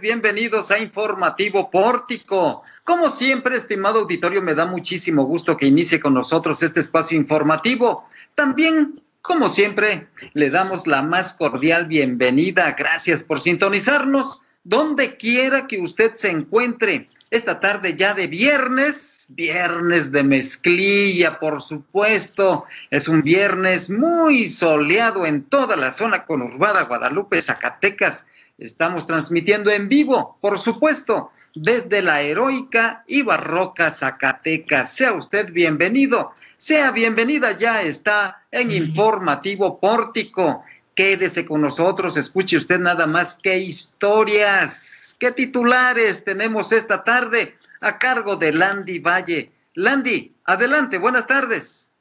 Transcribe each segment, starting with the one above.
bienvenidos a Informativo Pórtico. Como siempre, estimado auditorio, me da muchísimo gusto que inicie con nosotros este espacio informativo. También, como siempre, le damos la más cordial bienvenida. Gracias por sintonizarnos donde quiera que usted se encuentre. Esta tarde ya de viernes, viernes de mezclilla, por supuesto. Es un viernes muy soleado en toda la zona conurbada Guadalupe, Zacatecas. Estamos transmitiendo en vivo, por supuesto, desde la heroica y barroca Zacatecas. Sea usted bienvenido, sea bienvenida, ya está en Informativo Pórtico. Quédese con nosotros, escuche usted nada más qué historias, qué titulares tenemos esta tarde a cargo de Landy Valle. Landy, adelante, buenas tardes.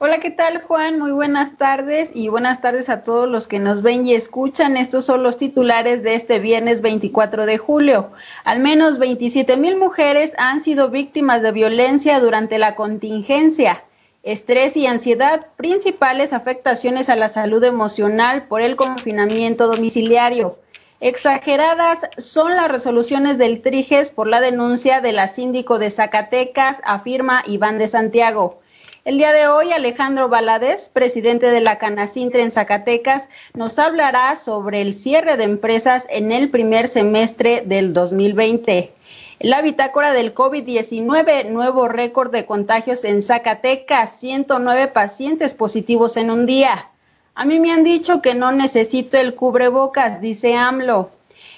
Hola, ¿qué tal Juan? Muy buenas tardes y buenas tardes a todos los que nos ven y escuchan. Estos son los titulares de este viernes 24 de julio. Al menos 27 mil mujeres han sido víctimas de violencia durante la contingencia. Estrés y ansiedad, principales afectaciones a la salud emocional por el confinamiento domiciliario. Exageradas son las resoluciones del Triges por la denuncia de la síndico de Zacatecas, afirma Iván de Santiago. El día de hoy, Alejandro Valadez, presidente de la Canacintre en Zacatecas, nos hablará sobre el cierre de empresas en el primer semestre del 2020. La bitácora del COVID-19, nuevo récord de contagios en Zacatecas, 109 pacientes positivos en un día. A mí me han dicho que no necesito el cubrebocas, dice AMLO.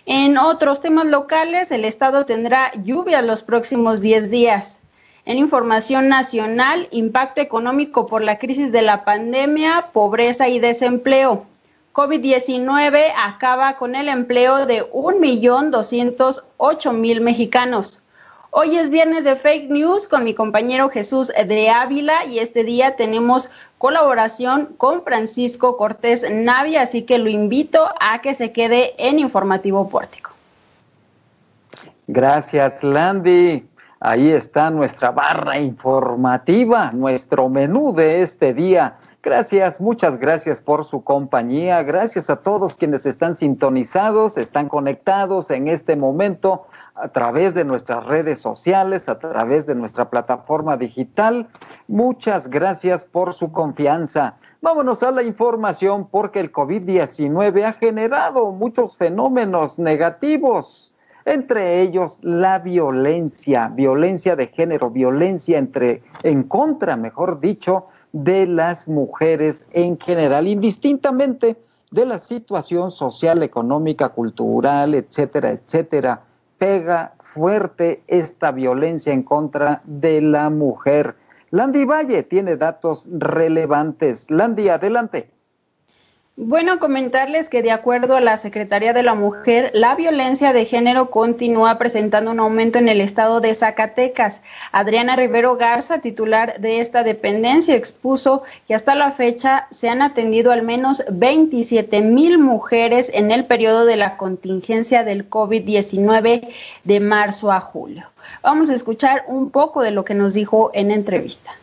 En otros temas locales, el Estado tendrá lluvia los próximos 10 días. En información nacional, impacto económico por la crisis de la pandemia, pobreza y desempleo. COVID-19 acaba con el empleo de 1.208.000 mexicanos. Hoy es viernes de fake news con mi compañero Jesús de Ávila y este día tenemos colaboración con Francisco Cortés Navia, así que lo invito a que se quede en Informativo Pórtico. Gracias, Landy. Ahí está nuestra barra informativa, nuestro menú de este día. Gracias, muchas gracias por su compañía. Gracias a todos quienes están sintonizados, están conectados en este momento a través de nuestras redes sociales, a través de nuestra plataforma digital. Muchas gracias por su confianza. Vámonos a la información porque el COVID-19 ha generado muchos fenómenos negativos entre ellos la violencia, violencia de género, violencia entre, en contra, mejor dicho, de las mujeres en general, indistintamente de la situación social, económica, cultural, etcétera, etcétera. Pega fuerte esta violencia en contra de la mujer. Landy Valle tiene datos relevantes. Landy, adelante. Bueno, comentarles que de acuerdo a la Secretaría de la Mujer, la violencia de género continúa presentando un aumento en el estado de Zacatecas. Adriana Rivero Garza, titular de esta dependencia, expuso que hasta la fecha se han atendido al menos 27 mil mujeres en el periodo de la contingencia del COVID-19 de marzo a julio. Vamos a escuchar un poco de lo que nos dijo en entrevista.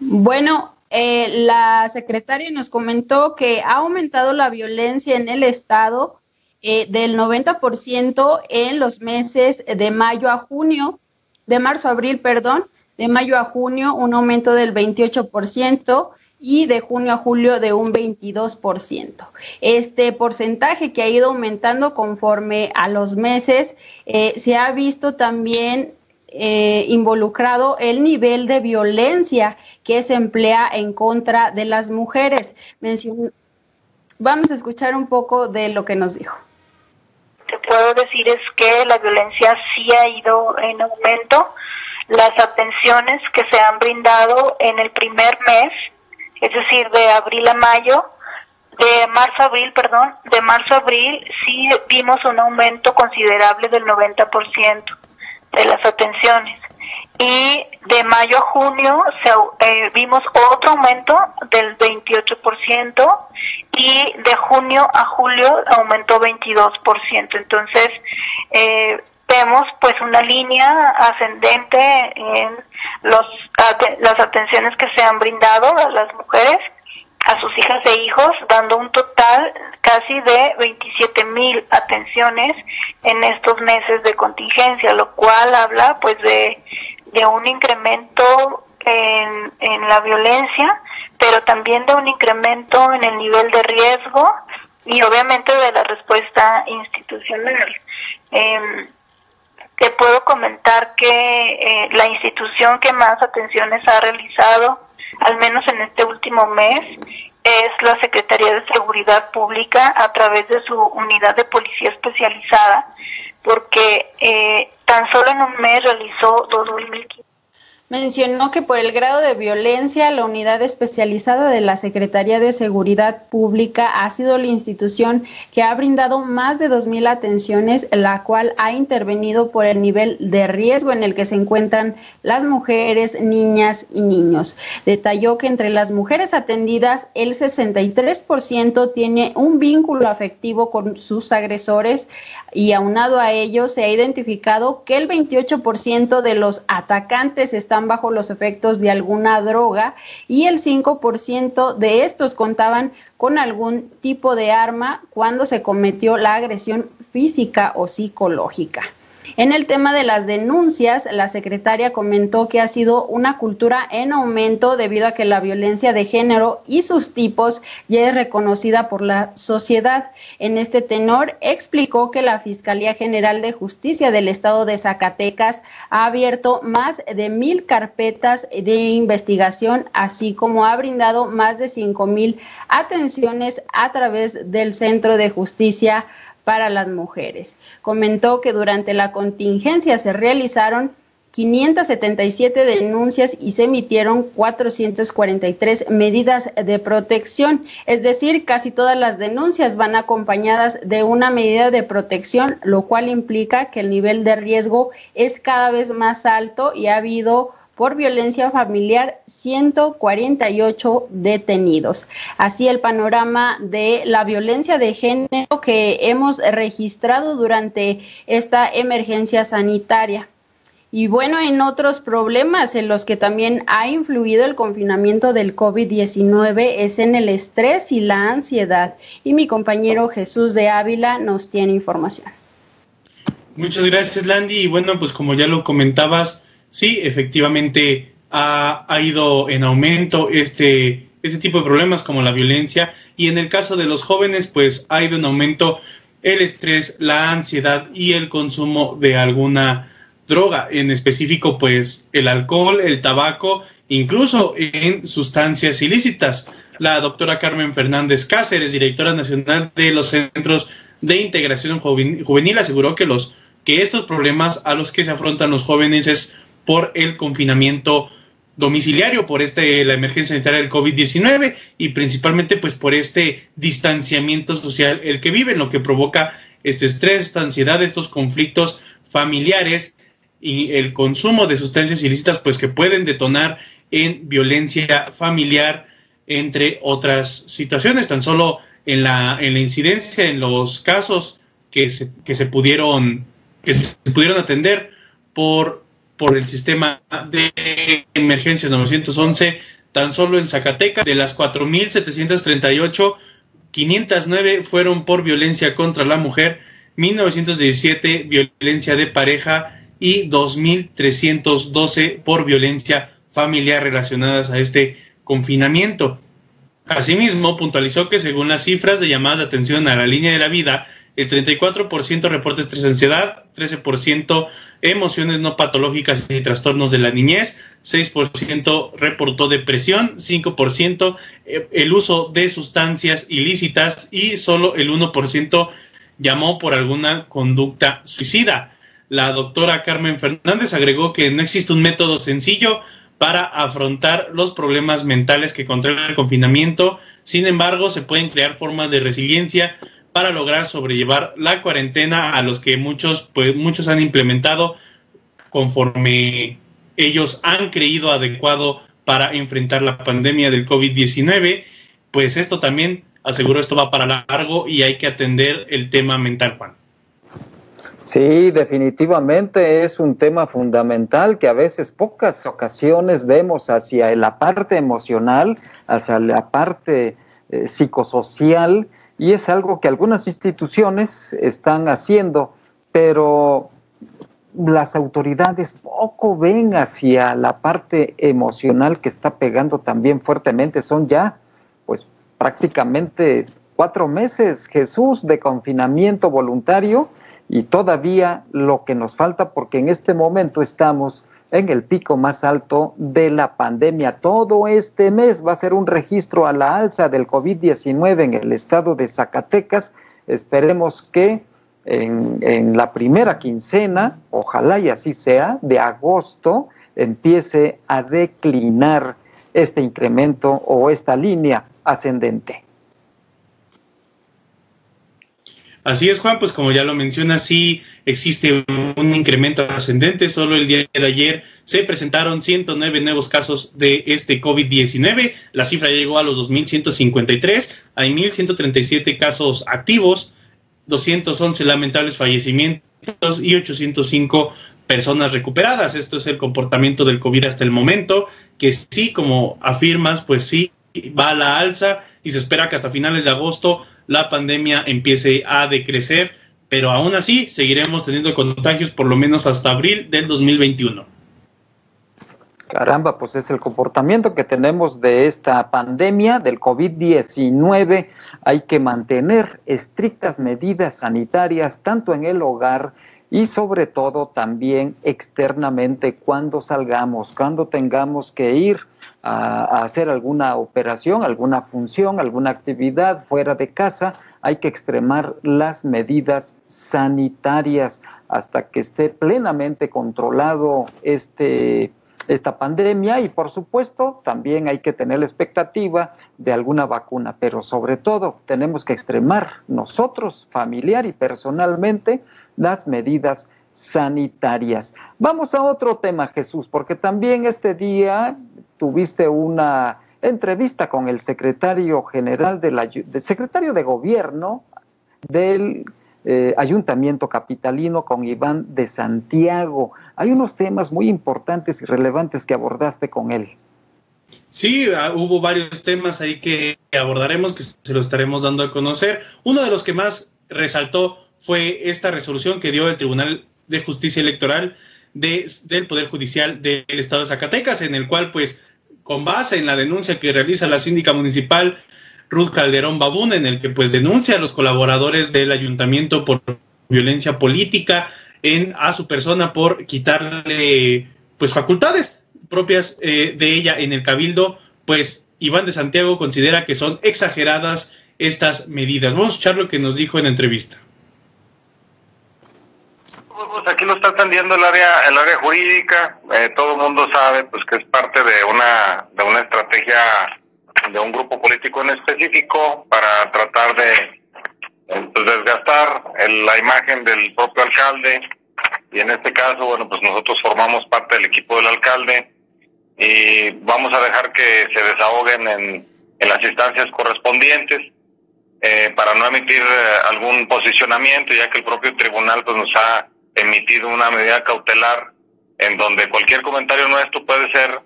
Bueno, eh, la secretaria nos comentó que ha aumentado la violencia en el estado eh, del 90% en los meses de mayo a junio, de marzo a abril, perdón, de mayo a junio un aumento del 28% y de junio a julio de un 22%. Este porcentaje que ha ido aumentando conforme a los meses, eh, se ha visto también involucrado el nivel de violencia que se emplea en contra de las mujeres. Vamos a escuchar un poco de lo que nos dijo. Te puedo decir es que la violencia sí ha ido en aumento. Las atenciones que se han brindado en el primer mes, es decir, de abril a mayo, de marzo a abril, perdón, de marzo a abril sí vimos un aumento considerable del 90% de las atenciones y de mayo a junio se, eh, vimos otro aumento del 28% y de junio a julio aumentó 22%. Entonces, eh, vemos pues una línea ascendente en los, las atenciones que se han brindado a las mujeres, a sus hijas e hijos, dando un total casi de 27 mil atenciones en estos meses de contingencia, lo cual habla pues de, de un incremento en, en la violencia, pero también de un incremento en el nivel de riesgo y obviamente de la respuesta institucional. Eh, te puedo comentar que eh, la institución que más atenciones ha realizado, al menos en este último mes, es la Secretaría de Seguridad Pública a través de su unidad de policía especializada, porque eh, tan solo en un mes realizó 2.500 mencionó que por el grado de violencia, la unidad especializada de la Secretaría de Seguridad Pública ha sido la institución que ha brindado más de 2.000 atenciones, la cual ha intervenido por el nivel de riesgo en el que se encuentran las mujeres, niñas y niños. Detalló que entre las mujeres atendidas, el 63% tiene un vínculo afectivo con sus agresores y aunado a ello se ha identificado que el 28% de los atacantes están bajo los efectos de alguna droga y el 5% de estos contaban con algún tipo de arma cuando se cometió la agresión física o psicológica. En el tema de las denuncias, la secretaria comentó que ha sido una cultura en aumento debido a que la violencia de género y sus tipos ya es reconocida por la sociedad. En este tenor, explicó que la Fiscalía General de Justicia del Estado de Zacatecas ha abierto más de mil carpetas de investigación, así como ha brindado más de cinco mil atenciones a través del Centro de Justicia para las mujeres. Comentó que durante la contingencia se realizaron 577 denuncias y se emitieron 443 medidas de protección, es decir, casi todas las denuncias van acompañadas de una medida de protección, lo cual implica que el nivel de riesgo es cada vez más alto y ha habido por violencia familiar 148 detenidos. Así el panorama de la violencia de género que hemos registrado durante esta emergencia sanitaria. Y bueno, en otros problemas en los que también ha influido el confinamiento del COVID-19 es en el estrés y la ansiedad. Y mi compañero Jesús de Ávila nos tiene información. Muchas gracias, Landy. Y bueno, pues como ya lo comentabas, sí, efectivamente ha, ido en aumento este, este tipo de problemas como la violencia y en el caso de los jóvenes pues ha ido en aumento el estrés, la ansiedad y el consumo de alguna droga, en específico pues el alcohol, el tabaco, incluso en sustancias ilícitas. La doctora Carmen Fernández Cáceres, directora nacional de los Centros de Integración Juvenil, aseguró que los que estos problemas a los que se afrontan los jóvenes es por el confinamiento domiciliario, por este, la emergencia sanitaria del COVID-19 y principalmente pues por este distanciamiento social el que viven, lo que provoca este estrés, esta ansiedad, estos conflictos familiares y el consumo de sustancias ilícitas pues que pueden detonar en violencia familiar, entre otras situaciones, tan solo en la, en la incidencia, en los casos que se, que se pudieron que se pudieron atender por por el sistema de emergencias 911, tan solo en Zacatecas, de las 4.738, 509 fueron por violencia contra la mujer, 1917 violencia de pareja y 2.312 por violencia familiar relacionadas a este confinamiento. Asimismo, puntualizó que según las cifras de llamadas de atención a la línea de la vida, el 34% reporta estrés ansiedad, 13% emociones no patológicas y trastornos de la niñez, 6% reportó depresión, 5% eh, el uso de sustancias ilícitas y solo el 1% llamó por alguna conducta suicida. La doctora Carmen Fernández agregó que no existe un método sencillo para afrontar los problemas mentales que contrae el confinamiento. Sin embargo, se pueden crear formas de resiliencia para lograr sobrellevar la cuarentena a los que muchos, pues, muchos han implementado conforme ellos han creído adecuado para enfrentar la pandemia del COVID-19. Pues esto también, aseguro, esto va para largo y hay que atender el tema mental, Juan. Sí, definitivamente es un tema fundamental que a veces pocas ocasiones vemos hacia la parte emocional, hacia la parte eh, psicosocial y es algo que algunas instituciones están haciendo, pero las autoridades poco ven hacia la parte emocional que está pegando también fuertemente. Son ya, pues prácticamente cuatro meses, Jesús, de confinamiento voluntario y todavía lo que nos falta, porque en este momento estamos en el pico más alto de la pandemia. Todo este mes va a ser un registro a la alza del COVID-19 en el estado de Zacatecas. Esperemos que en, la primera quincena, ojalá y así sea, de agosto, empiece a declinar este incremento o esta línea ascendente. Así es, Juan, pues como ya lo menciona, sí existe un incremento ascendente. Solo el día de ayer se presentaron 109 nuevos casos de este COVID-19. La cifra llegó a los 2.153. Hay 1.137 casos activos, 211 lamentables fallecimientos y 805 personas recuperadas. Esto es el comportamiento del COVID hasta el momento, que sí, como afirmas, pues sí, va a la alza y se espera que hasta finales de agosto la pandemia empiece a decrecer, pero aún así seguiremos teniendo contagios por lo menos hasta abril del 2021. Caramba, pues es el comportamiento que tenemos de esta pandemia del COVID-19. Hay que mantener estrictas medidas sanitarias tanto en el hogar y sobre todo también externamente cuando salgamos, cuando tengamos que ir a, hacer alguna operación, alguna función, alguna actividad fuera de casa, hay que extremar las medidas sanitarias hasta que esté plenamente controlado este, esta pandemia y por supuesto también hay que tener la expectativa de alguna vacuna, pero sobre todo tenemos que extremar nosotros familiar y personalmente las medidas sanitarias. Vamos a otro tema, Jesús, porque también este día tuviste una entrevista con el secretario general del, secretario de gobierno del eh, Ayuntamiento Capitalino con Iván de Santiago. Hay unos temas muy importantes y relevantes que abordaste con él. Sí, ah, hubo varios temas ahí que abordaremos, que se los estaremos dando a conocer. Uno de los que más resaltó fue esta resolución que dio el Tribunal de Justicia Electoral del Poder Judicial del Estado de Zacatecas, en el cual pues con base en la denuncia que realiza la síndica municipal Ruth Calderón Babún, en el que pues denuncia a los colaboradores del ayuntamiento por violencia política en a su persona por quitarle pues facultades propias eh, de ella en el cabildo, pues Iván de Santiago considera que son exageradas estas medidas. Vamos a escuchar lo que nos dijo en entrevista. Pues aquí lo está atendiendo el área, el área jurídica. Eh, todo el mundo sabe, pues, que es parte de una, de una estrategia de un grupo político en específico para tratar de eh, pues, desgastar la imagen del propio alcalde. Y en este caso, bueno, pues nosotros formamos parte del equipo del alcalde y vamos a dejar que se desahoguen en, en las instancias correspondientes. Eh, para no emitir algún posicionamiento, ya que el propio tribunal pues, nos ha emitido una medida cautelar en donde cualquier comentario nuestro puede ser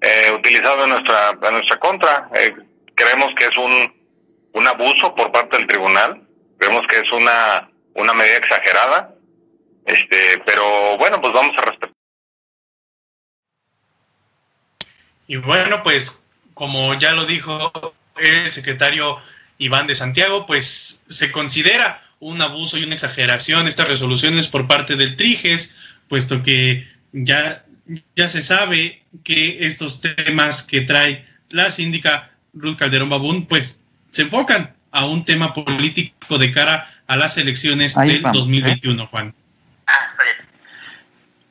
eh, utilizado en nuestra en nuestra contra. Eh, creemos que es un, un abuso por parte del tribunal, creemos que es una, una medida exagerada, este, pero bueno, pues vamos a respetar. Y bueno, pues como ya lo dijo el secretario Iván de Santiago, pues se considera un abuso y una exageración estas resoluciones por parte del Triges, puesto que ya, ya se sabe que estos temas que trae la síndica Ruth Calderón Babún, pues se enfocan a un tema político de cara a las elecciones del 2021, ¿eh? Juan.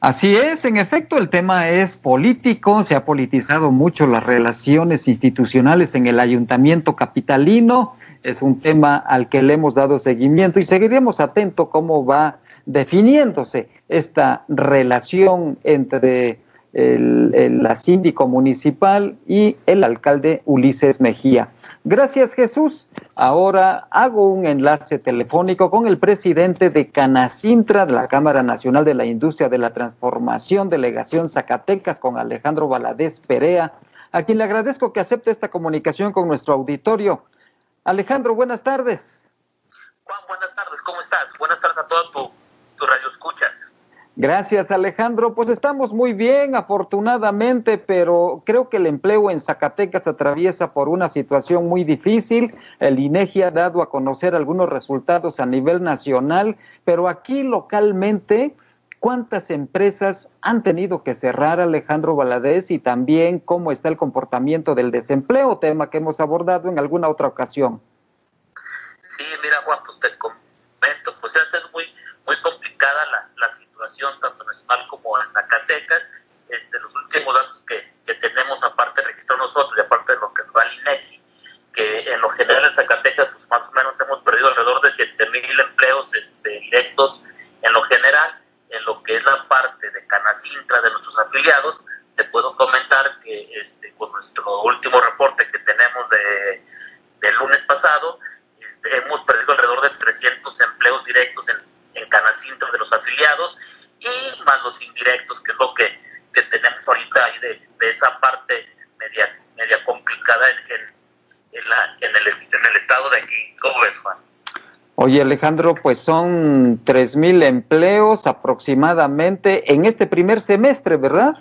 Así es, en efecto, el tema es político, se ha politizado mucho las relaciones institucionales en el ayuntamiento capitalino es un tema al que le hemos dado seguimiento y seguiremos atentos cómo va definiéndose esta relación entre el, la síndico municipal y el alcalde Ulises Mejía. Gracias Jesús. Ahora hago un enlace telefónico con el presidente de Canacintra, de la Cámara Nacional de la Industria de la Transformación, Delegación Zacatecas, con Alejandro Valadez Perea, a quien le agradezco que acepte esta comunicación con nuestro auditorio. Alejandro, buenas tardes. Juan, buenas tardes, ¿cómo estás? Buenas tardes a todos tu, tu radio escuchas. Gracias, Alejandro. Pues estamos muy bien, afortunadamente, pero creo que el empleo en Zacatecas atraviesa por una situación muy difícil. El INEGI ha dado a conocer algunos resultados a nivel nacional, pero aquí localmente, ¿cuántas empresas han tenido que cerrar, Alejandro Valadez? Y también cómo está el comportamiento del desempleo, tema que hemos abordado en alguna otra ocasión. Sí, mira, Juan, pues comento, pues es muy, muy complicada la, la tanto nacional como en Zacatecas. Este, los últimos datos que, que tenemos, aparte de registrar nosotros y aparte de lo que nos da el INEGI, que en lo general en Zacatecas pues más o menos hemos perdido alrededor de 7 mil empleos este, directos en lo general, en lo que es la parte de Canacintra de nuestros afiliados, te puedo comentar que este, con nuestro último reporte que tenemos de, del lunes pasado, este, hemos perdido alrededor de 300 empleos directos en, en Canacintra de los afiliados y más los indirectos, que es lo que, tenemos ahorita ahí de, esa parte media, media complicada en, en, la, en, el, en el estado de aquí. ¿Cómo ves, Juan? Oye, Alejandro, pues son 3.000 empleos aproximadamente en este primer semestre, ¿verdad?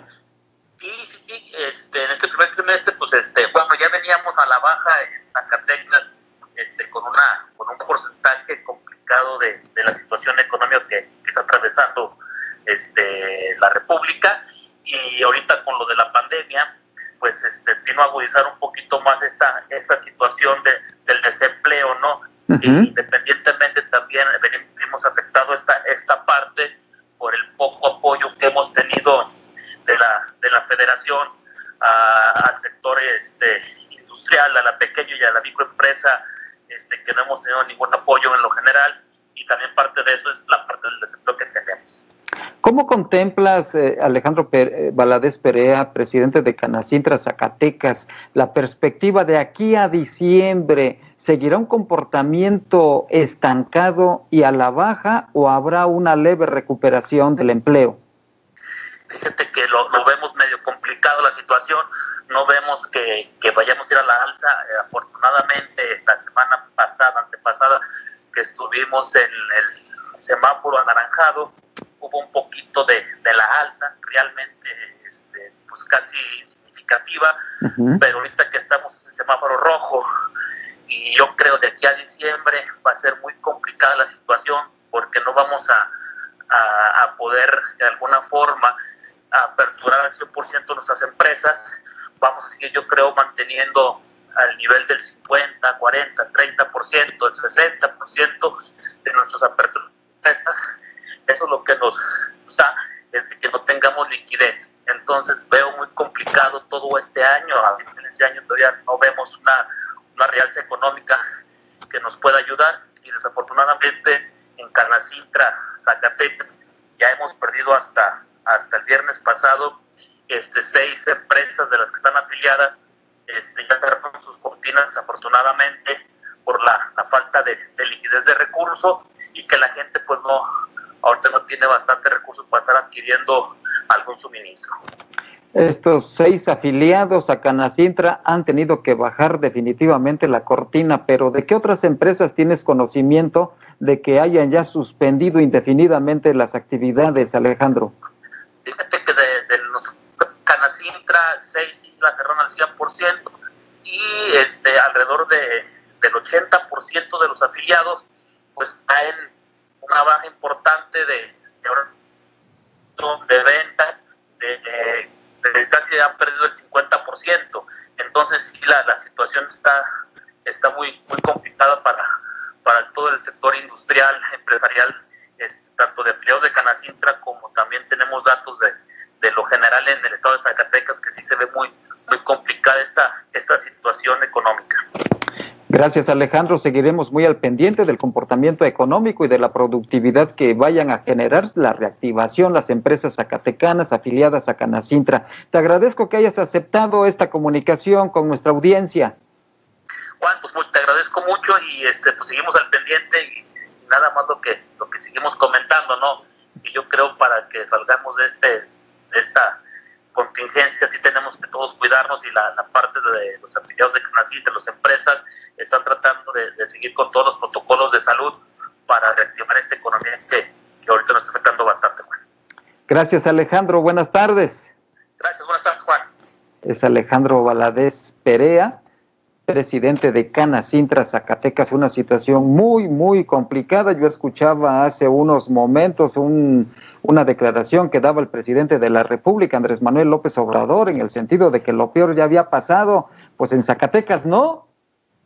Sí, sí, sí. Este, en este primer semestre, pues, este, bueno, ya veníamos a la baja en Zacatecas este, con, una, con un porcentaje complicado de, de la situación económica que, que está atravesando este, la República y ahorita con lo de la pandemia, pues este, vino a agudizar un poquito más esta, esta situación de, del desempleo, ¿no? Independientemente también venimos afectado esta, esta parte por el poco apoyo que hemos tenido de la, de la federación al sector este, industrial, a la pequeña y a la microempresa, este, que no hemos tenido ningún apoyo en lo general y también parte de eso es la parte del desempleo que tenemos. ¿Cómo contemplas, eh, Alejandro eh, Valadez Perea, presidente de Canacintra Zacatecas, la perspectiva de aquí a diciembre? ¿Seguirá un comportamiento estancado y a la baja o habrá una leve recuperación del empleo? Fíjate que lo, vemos medio complicado la situación, no vemos que, vayamos a ir a la alza. Eh, afortunadamente, la semana pasada, antepasada, que estuvimos en el semáforo anaranjado, hubo un poquito de, la alza, realmente este, pues casi significativa, pero ahorita que estamos en semáforo rojo y yo creo de aquí a diciembre va a ser muy complicada la situación porque no vamos a, a, poder de alguna forma aperturar al 100% nuestras empresas, vamos a seguir yo creo manteniendo al nivel del 50, 40, 30%, el 60% de nuestras aperturas eso es lo que nos da, es que no tengamos liquidez. Entonces veo muy complicado todo este año, a este año todavía no vemos una, una realza económica que nos pueda ayudar. Y desafortunadamente en Canacintra, Zacatecas, ya hemos perdido hasta, hasta el viernes pasado este, seis empresas de las que están afiliadas, este, ya cerraron sus cortinas desafortunadamente por la, la falta de, de liquidez de recursos y que la gente pues no, ahorita no tiene bastante recursos para estar adquiriendo algún suministro. Estos seis afiliados a Canacintra han tenido que bajar definitivamente la cortina, pero ¿de qué otras empresas tienes conocimiento de que hayan ya suspendido indefinidamente las actividades, Alejandro? Fíjate que de, los Canacintra, seis islas cerraron al 100% y este, alrededor de, del 80% de los afiliados pues traen una baja importante de, de, ventas, de, casi han perdido el 50%. Entonces sí, la, la situación está, está muy, muy complicada para, para todo el sector industrial, empresarial, tanto de empleados de Canacintra como también tenemos datos de, de lo general en el estado de Zacatecas, que sí se ve muy, muy complicada esta, esta situación económica. Gracias Alejandro, seguiremos muy al pendiente del comportamiento económico y de la productividad que vayan a generar la reactivación las empresas zacatecanas afiliadas a Canacintra. Te agradezco que hayas aceptado esta comunicación con nuestra audiencia. Juan, pues te agradezco mucho y este pues seguimos al pendiente y nada más lo que lo que seguimos comentando, ¿no? Y yo creo para que salgamos de este de esta contingencia sí tenemos que todos cuidarnos y la, parte de los afiliados de Canacintra, las empresas están tratando de, seguir con todos los protocolos de salud para reactivar esta economía que, ahorita nos está afectando bastante, Juan. Gracias, Alejandro. Buenas tardes. Gracias, buenas tardes, Juan. Es Alejandro Valadez Perea, presidente de Canacintra, Zacatecas. Una situación muy, muy complicada. Yo escuchaba hace unos momentos una declaración que daba el presidente de la República, Andrés Manuel López Obrador, en el sentido de que lo peor ya había pasado. Pues en Zacatecas no,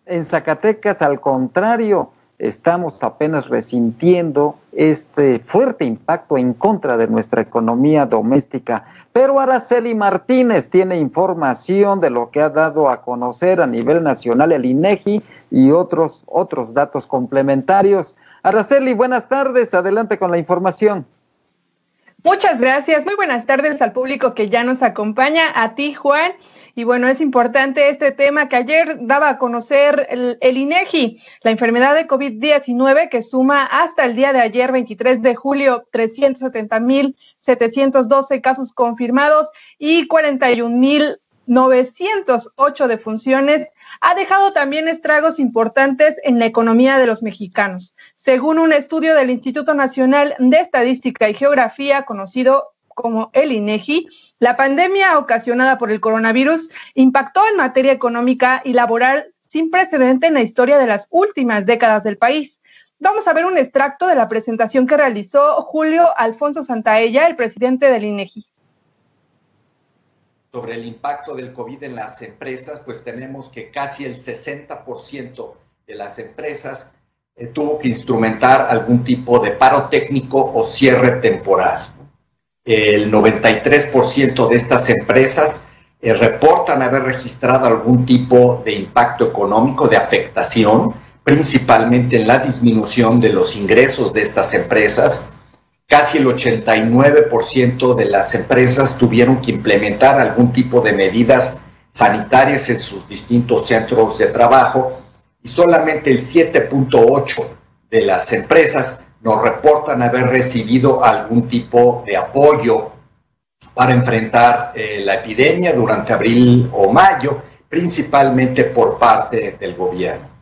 en Zacatecas, al contrario, estamos apenas resintiendo este fuerte impacto en contra de nuestra economía doméstica. Pero Araceli Martínez tiene información de lo que ha dado a conocer a nivel nacional el INEGI y otros, otros datos complementarios. Araceli, buenas tardes. Adelante con la información. Muchas gracias. Muy buenas tardes al público que ya nos acompaña, a ti, Juan. Y bueno, es importante este tema que ayer daba a conocer el, INEGI, la enfermedad de COVID-19 que suma hasta el día de ayer, 23 de julio, 370.712 casos confirmados y 41.908 defunciones ha dejado también estragos importantes en la economía de los mexicanos. Según un estudio del Instituto Nacional de Estadística y Geografía, conocido como el INEGI, la pandemia ocasionada por el coronavirus impactó en materia económica y laboral sin precedente en la historia de las últimas décadas del país. Vamos a ver un extracto de la presentación que realizó Julio Alfonso Santaella, el presidente del INEGI sobre el impacto del COVID en las empresas, pues tenemos que casi el 60% de las empresas eh, tuvo que instrumentar algún tipo de paro técnico o cierre temporal. El 93% de estas empresas eh, reportan haber registrado algún tipo de impacto económico, de afectación, principalmente en la disminución de los ingresos de estas empresas casi el 89% de las empresas tuvieron que implementar algún tipo de medidas sanitarias en sus distintos centros de trabajo y solamente el 7.8% de las empresas nos reportan haber recibido algún tipo de apoyo para enfrentar eh, la epidemia durante abril o mayo, principalmente por parte del gobierno.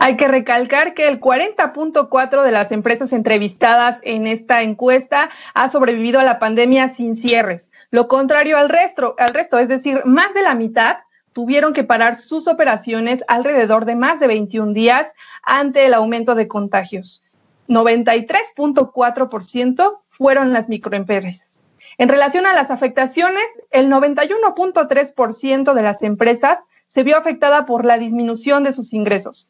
Hay que recalcar que el 40.4 de las empresas entrevistadas en esta encuesta ha sobrevivido a la pandemia sin cierres. Lo contrario al resto, al resto, es decir, más de la mitad tuvieron que parar sus operaciones alrededor de más de 21 días ante el aumento de contagios. 93.4% fueron las microempresas. En relación a las afectaciones, el 91.3% de las empresas se vio afectada por la disminución de sus ingresos.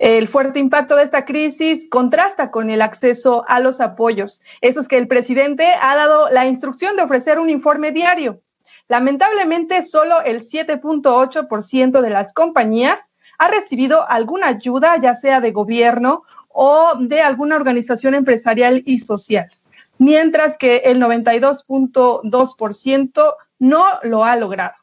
El fuerte impacto de esta crisis contrasta con el acceso a los apoyos. Eso es que el presidente ha dado la instrucción de ofrecer un informe diario. Lamentablemente, solo el 7.8% de las compañías ha recibido alguna ayuda, ya sea de gobierno o de alguna organización empresarial y social, mientras que el 92.2% no lo ha logrado.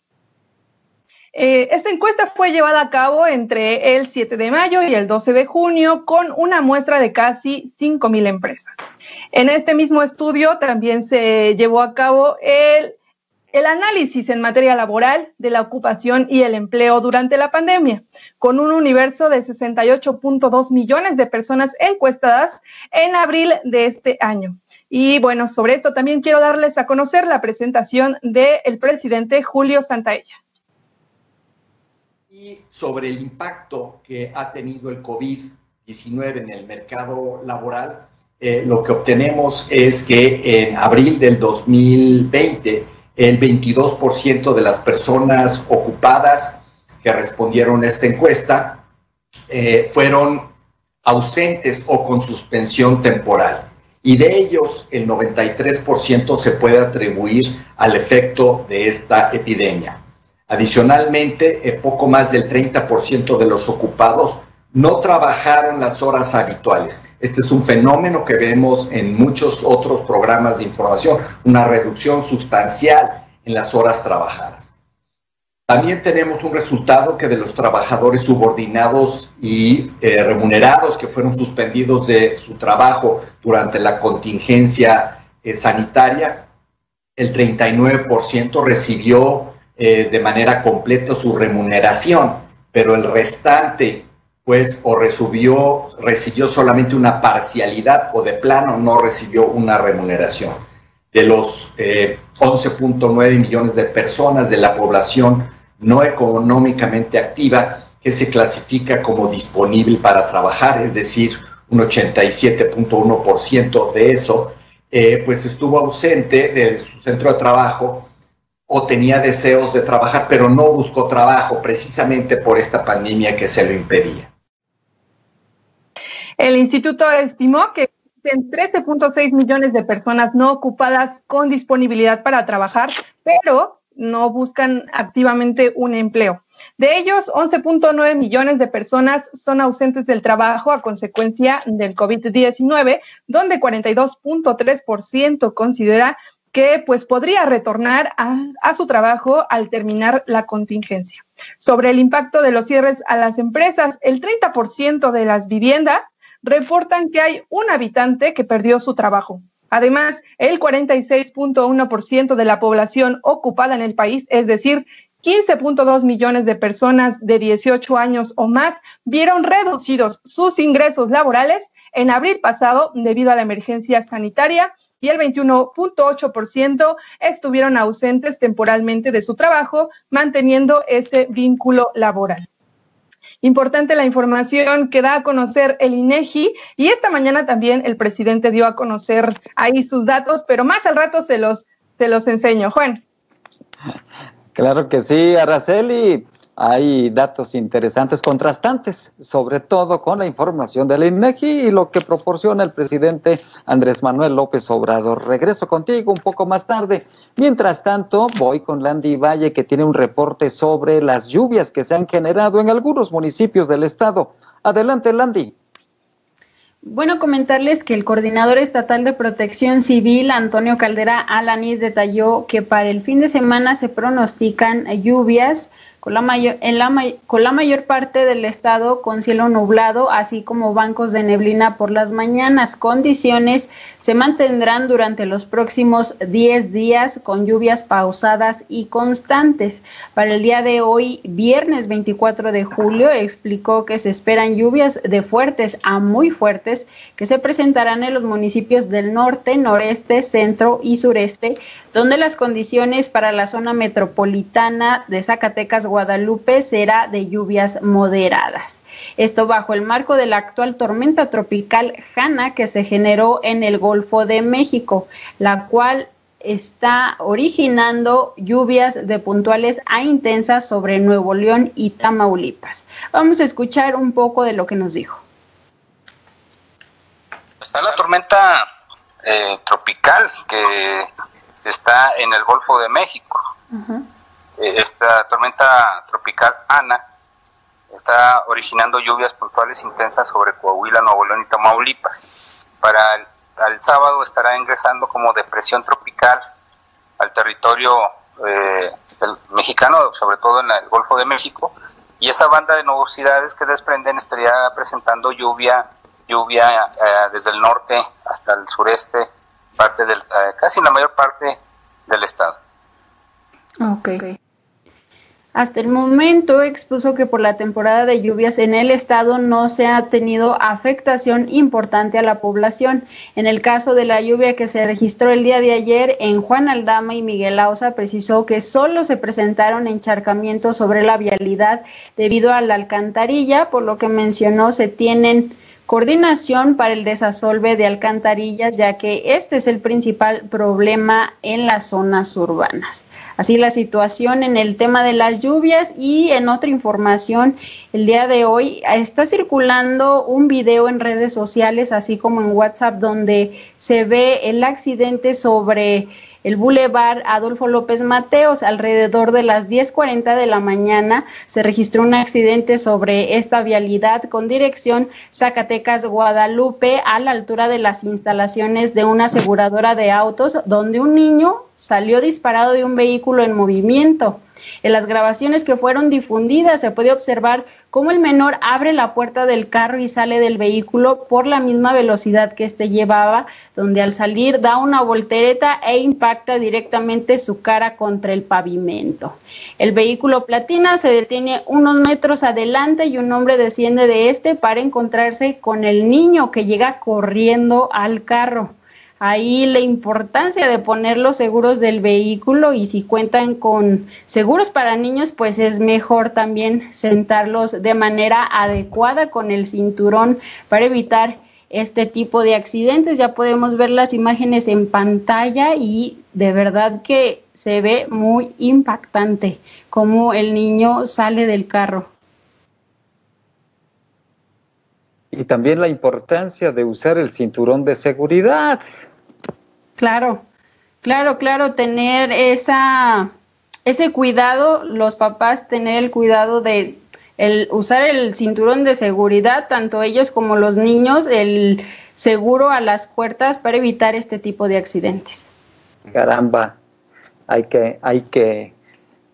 Eh, esta encuesta fue llevada a cabo entre el 7 de mayo y el 12 de junio con una muestra de casi 5.000 empresas. En este mismo estudio también se llevó a cabo el, el análisis en materia laboral de la ocupación y el empleo durante la pandemia, con un universo de 68.2 millones de personas encuestadas en abril de este año. Y bueno, sobre esto también quiero darles a conocer la presentación del presidente Julio Santaella sobre el impacto que ha tenido el COVID-19 en el mercado laboral, eh, lo que obtenemos es que en abril del 2020 el 22% de las personas ocupadas que respondieron a esta encuesta eh, fueron ausentes o con suspensión temporal. Y de ellos, el 93% se puede atribuir al efecto de esta epidemia. Adicionalmente, eh, poco más del 30% de los ocupados no trabajaron las horas habituales. Este es un fenómeno que vemos en muchos otros programas de información, una reducción sustancial en las horas trabajadas. También tenemos un resultado que de los trabajadores subordinados y eh, remunerados que fueron suspendidos de su trabajo durante la contingencia eh, sanitaria, el 39% recibió eh, de manera completa su remuneración, pero el restante, pues, o recibió, recibió solamente una parcialidad o de plano no recibió una remuneración. De los 11.9 millones de personas de la población no económicamente activa que se clasifica como disponible para trabajar, es decir, un 87.1% de eso, eh, pues estuvo ausente de su centro de trabajo o tenía deseos de trabajar, pero no buscó trabajo precisamente por esta pandemia que se lo impedía. El instituto estimó que existen 13.6 millones de personas no ocupadas con disponibilidad para trabajar, pero no buscan activamente un empleo. De ellos, 11.9 millones de personas son ausentes del trabajo a consecuencia del COVID-19, donde 42.3% considera que pues podría retornar a, su trabajo al terminar la contingencia. Sobre el impacto de los cierres a las empresas, el 30% de las viviendas reportan que hay un habitante que perdió su trabajo. Además, el 46.1% de la población ocupada en el país, es decir, 15.2 millones de personas de 18 años o más, vieron reducidos sus ingresos laborales en abril pasado debido a la emergencia sanitaria y el 21.8% estuvieron ausentes temporalmente de su trabajo, manteniendo ese vínculo laboral. Importante la información que da a conocer el INEGI y esta mañana también el presidente dio a conocer ahí sus datos, pero más al rato se los, se los enseño. Juan. Claro que sí, Araceli hay datos interesantes, contrastantes, sobre todo con la información del INEGI y lo que proporciona el presidente Andrés Manuel López Obrador. Regreso contigo un poco más tarde. Mientras tanto, voy con Landy Valle, que tiene un reporte sobre las lluvias que se han generado en algunos municipios del estado. Adelante, Landy. Bueno, comentarles que el coordinador estatal de protección civil, Antonio Caldera Alanis, detalló que para el fin de semana se pronostican lluvias con la, mayor, con la mayor parte del estado con cielo nublado, así como bancos de neblina por las mañanas. Condiciones se mantendrán durante los próximos 10 días con lluvias pausadas y constantes. Para el día de hoy, viernes 24 de julio, explicó que se esperan lluvias de fuertes a muy fuertes que se presentarán en los municipios del norte, noreste, centro y sureste, donde las condiciones para la zona metropolitana de Zacatecas, Guadalupe será de lluvias moderadas. Esto bajo el marco de la actual tormenta tropical Hanna que se generó en el Golfo de México, la cual está originando lluvias de puntuales a intensas sobre Nuevo León y Tamaulipas. Vamos a escuchar un poco de lo que nos dijo. Está la tormenta eh, tropical que está en el Golfo de México. Esta tormenta tropical Ana está originando lluvias puntuales intensas sobre Coahuila, Nuevo León y Tamaulipas. Para el, sábado estará ingresando como depresión tropical al territorio eh, mexicano, sobre todo en el Golfo de México, y esa banda de nubosidades que desprenden estaría presentando lluvia, lluvia eh, desde el norte hasta el sureste, parte del, casi la mayor parte del estado. Ok. Hasta el momento expuso que por la temporada de lluvias en el estado no se ha tenido afectación importante a la población. En el caso de la lluvia que se registró el día de ayer en Juan Aldama y Miguel Ausa, precisó que solo se presentaron encharcamientos sobre la vialidad debido a la alcantarilla, por lo que mencionó se tienen coordinación para el desasolve de alcantarillas, ya que este es el principal problema en las zonas urbanas. Así la situación en el tema de las lluvias y en otra información, el día de hoy está circulando un video en redes sociales, así como en WhatsApp, donde se ve el accidente sobre el Boulevard Adolfo López Mateos. Alrededor de las 10.40 de la mañana se registró un accidente sobre esta vialidad con dirección Zacatecas-Guadalupe a la altura de las instalaciones de una aseguradora de autos donde un niño salió disparado de un vehículo en movimiento. En las grabaciones que fueron difundidas se puede observar cómo el menor abre la puerta del carro y sale del vehículo por la misma velocidad que éste llevaba, donde al salir da una voltereta e impacta directamente su cara contra el pavimento. El vehículo platina se detiene unos metros adelante y un hombre desciende de este para encontrarse con el niño que llega corriendo al carro ahí la importancia de poner los seguros del vehículo y si cuentan con seguros para niños, pues es mejor también sentarlos de manera adecuada con el cinturón para evitar este tipo de accidentes. Ya podemos ver las imágenes en pantalla y de verdad que se ve muy impactante cómo el niño sale del carro. Y también la importancia de usar el cinturón de seguridad. Claro, claro, claro, tener esa, ese cuidado, los papás tener el cuidado de el usar el cinturón de seguridad, tanto ellos como los niños, el seguro a las puertas para evitar este tipo de accidentes. Caramba, hay que, hay que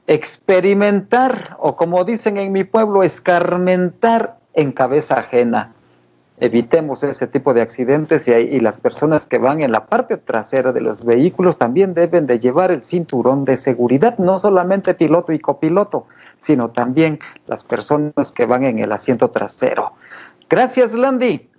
experimentar, o como dicen en mi pueblo, escarmentar en cabeza ajena evitemos ese tipo de accidentes y, las personas que van en la parte trasera de los vehículos también deben de llevar el cinturón de seguridad, no solamente piloto y copiloto, sino también las personas que van en el asiento trasero. Gracias, Landy.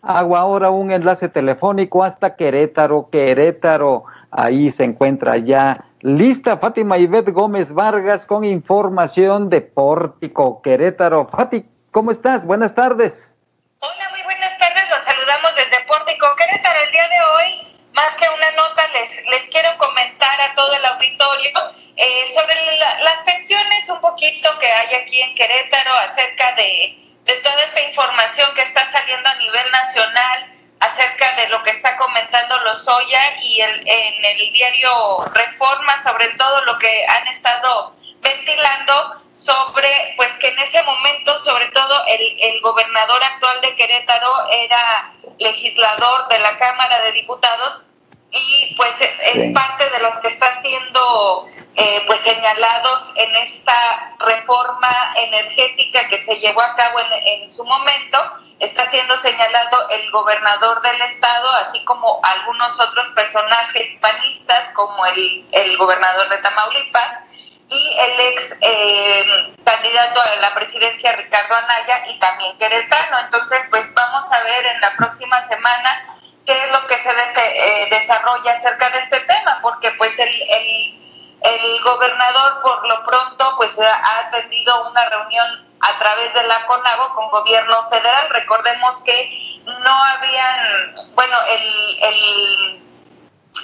Hago ahora un enlace telefónico hasta Querétaro, Querétaro. Ahí se encuentra ya lista Fátima Ivette Gómez Vargas con información de Pórtico, Querétaro. Fátima. ¿Cómo estás? Buenas tardes. Hola, muy buenas tardes. Los saludamos desde Pórtico Querétaro. El día de hoy, más que una nota, les, les quiero comentar a todo el auditorio eh, sobre las pensiones, un poquito que hay aquí en Querétaro acerca de, de toda esta información que está saliendo a nivel nacional acerca de lo que está comentando Lozoya y el, en el diario Reforma sobre todo lo que han estado ventilando sobre, pues que en ese momento, sobre todo el, el gobernador actual de Querétaro era legislador de la Cámara de Diputados y pues es, parte de los que está siendo eh, pues señalados en esta reforma energética que se llevó a cabo en, en su momento. Está siendo señalado el gobernador del estado así como algunos otros personajes panistas como el, el gobernador de Tamaulipas y el ex eh, candidato a la presidencia Ricardo Anaya y también queretano. Entonces, pues vamos a ver en la próxima semana qué es lo que se eh, desarrolla acerca de este tema, porque pues el, el, el, gobernador por lo pronto pues ha atendido una reunión a través de la CONAGO con gobierno federal. Recordemos que no habían, bueno, el, el,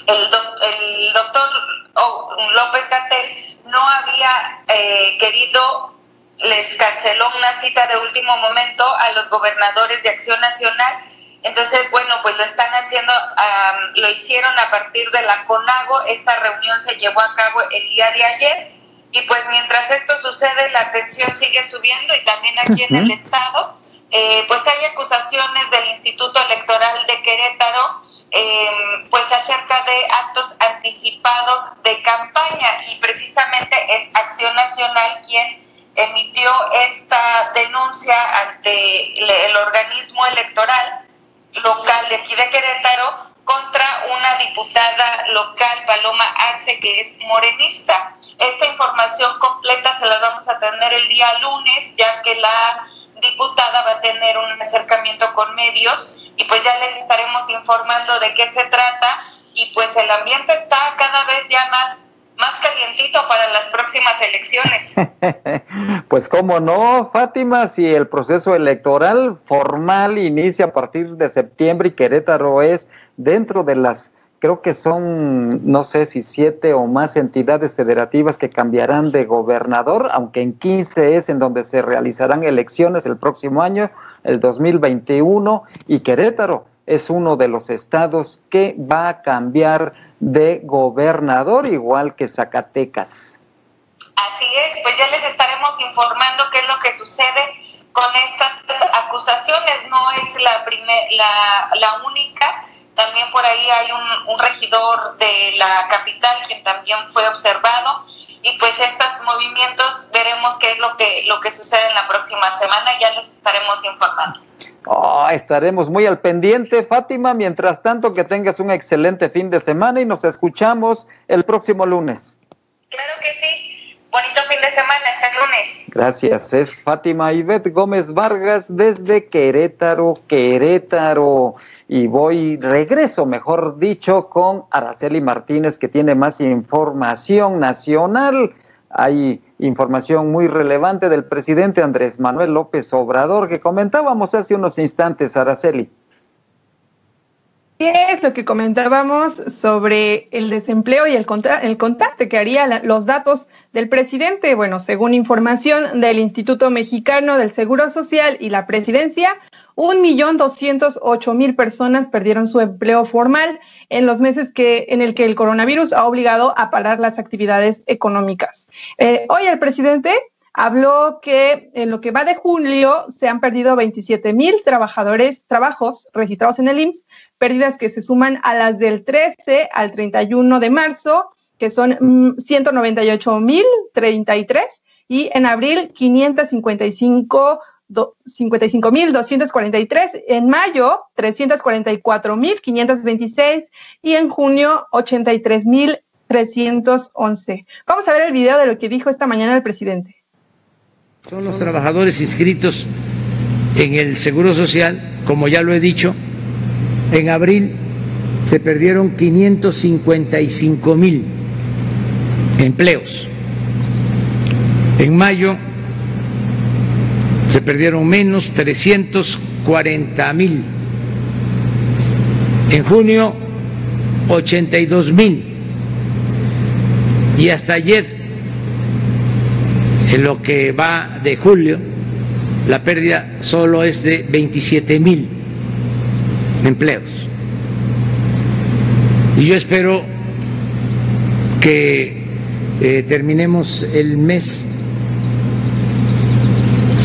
el, el doctor López Gatel no había eh, querido, les canceló una cita de último momento a los gobernadores de Acción Nacional. Entonces, bueno, pues lo están haciendo, lo hicieron a partir de la CONAGO. Esta reunión se llevó a cabo el día de ayer. Y pues mientras esto sucede, la tensión sigue subiendo y también aquí en el Estado, eh, pues hay acusaciones del Instituto Electoral de Querétaro eh, pues acerca de actos anticipados de campaña y precisamente es Acción Nacional quien emitió esta denuncia ante el organismo electoral local de aquí de Querétaro contra una diputada local, Paloma Arce, que es morenista. Esta información completa se la vamos a tener el día lunes, ya que la diputada va a tener un acercamiento con medios y pues ya les estaremos informando de qué se trata y pues el ambiente está cada vez ya más más calientito para las próximas elecciones. pues cómo no, Fátima, si el proceso electoral formal inicia a partir de septiembre y Querétaro es dentro de las creo que son, no sé si siete o más entidades federativas que cambiarán de gobernador, aunque en 15 es en donde se realizarán elecciones el próximo año, el 2021, y Querétaro es uno de los estados que va a cambiar de gobernador, igual que Zacatecas. Así es, pues ya les estaremos informando qué es lo que sucede con estas acusaciones. No es la, primer, la, la única, también por ahí hay un, un regidor de la capital quien también fue observado y pues estos movimientos veremos qué es lo que lo que sucede en la próxima semana ya les estaremos informando. Oh, estaremos muy al pendiente, Fátima. Mientras tanto, que tengas un excelente fin de semana y nos escuchamos el próximo lunes. Claro que sí. Bonito fin de semana, hasta el lunes. Gracias. Es Fátima Ivette Gómez Vargas desde Querétaro, Querétaro. Y voy, regreso, mejor dicho, con Araceli Martínez, que tiene más información nacional. Hay información muy relevante del presidente Andrés Manuel López Obrador que comentábamos hace unos instantes, Araceli. ¿Qué es lo que comentábamos sobre el desempleo y el, el contacto que haría los datos del presidente? Bueno, según información del Instituto Mexicano del Seguro Social y la Presidencia, un millón doscientos ocho mil personas perdieron su empleo formal en los meses que, en el que el coronavirus ha obligado a parar las actividades económicas. Eh, hoy el presidente habló que en lo que va de julio se han perdido 27 mil trabajadores, trabajos registrados en el IMSS, pérdidas que se suman a las del 13 al 31 de marzo, que son 198 mm, mil 33, y en abril 555 55.243, en mayo 344.526 y en junio 83.311. Vamos a ver el video de lo que dijo esta mañana el presidente. Son los trabajadores inscritos en el Seguro Social, como ya lo he dicho, en abril se perdieron 555 mil empleos. En mayo se perdieron menos 340 mil. En junio 82 mil. Y hasta ayer, en lo que va de julio, la pérdida solo es de 27 mil empleos. Y yo espero que eh, terminemos el mes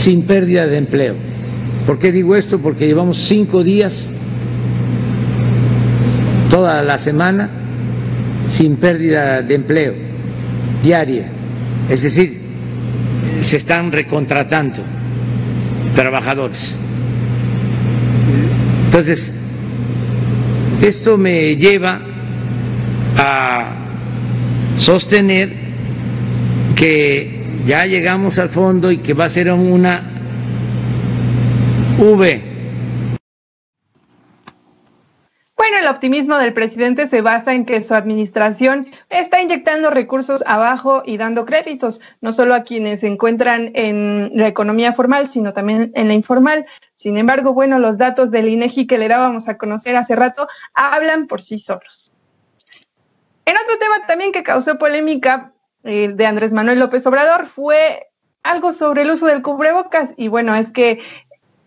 sin pérdida de empleo. ¿Por qué digo esto? Porque llevamos cinco días, toda la semana, sin pérdida de empleo diaria. Es decir, se están recontratando trabajadores. Entonces, esto me lleva a sostener que ya llegamos al fondo y que va a ser una V. Bueno, el optimismo del presidente se basa en que su administración está inyectando recursos abajo y dando créditos, no solo a quienes se encuentran en la economía formal, sino también en la informal. Sin embargo, bueno, los datos del INEGI que le dábamos a conocer hace rato hablan por sí solos. En otro tema también que causó polémica eh, de Andrés Manuel López Obrador fue algo sobre el uso del cubrebocas y bueno, es que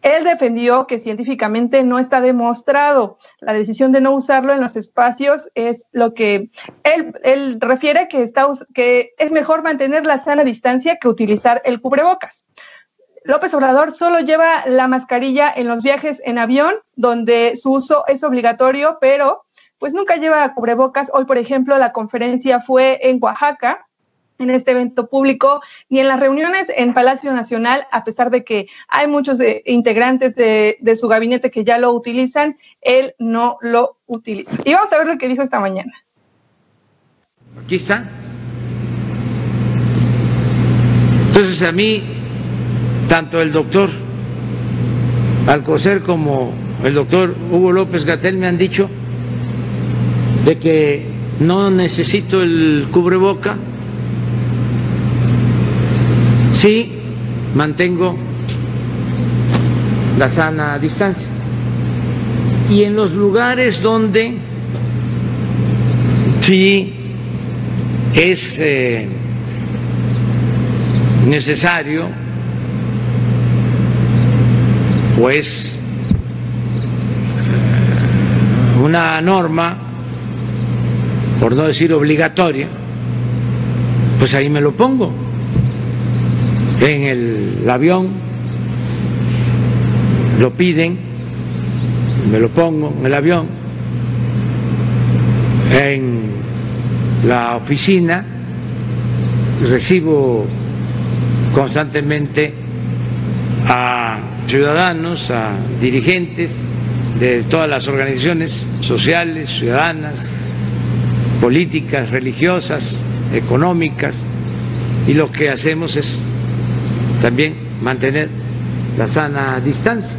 él defendió que científicamente no está demostrado. La decisión de no usarlo en los espacios es lo que él, él refiere que, está, que es mejor mantener la sana distancia que utilizar el cubrebocas. López Obrador solo lleva la mascarilla en los viajes en avión, donde su uso es obligatorio, pero pues nunca lleva cubrebocas. Hoy, por ejemplo, la conferencia fue en Oaxaca en este evento público ni en las reuniones en Palacio Nacional, a pesar de que hay muchos eh, integrantes de, su gabinete que ya lo utilizan, él no lo utiliza. Y vamos a ver lo que dijo esta mañana. Aquí está. Entonces a mí, tanto el doctor Alcocer como el doctor Hugo López Gatel me han dicho de que no necesito el cubreboca Sí, mantengo la sana distancia. Y en los lugares donde sí es eh, necesario o es una norma, por no decir obligatoria, pues ahí me lo pongo. En el avión lo piden, me lo pongo en el avión, en la oficina recibo constantemente a ciudadanos, a dirigentes de todas las organizaciones sociales, ciudadanas, políticas, religiosas, económicas, y lo que hacemos es también mantener la sana distancia.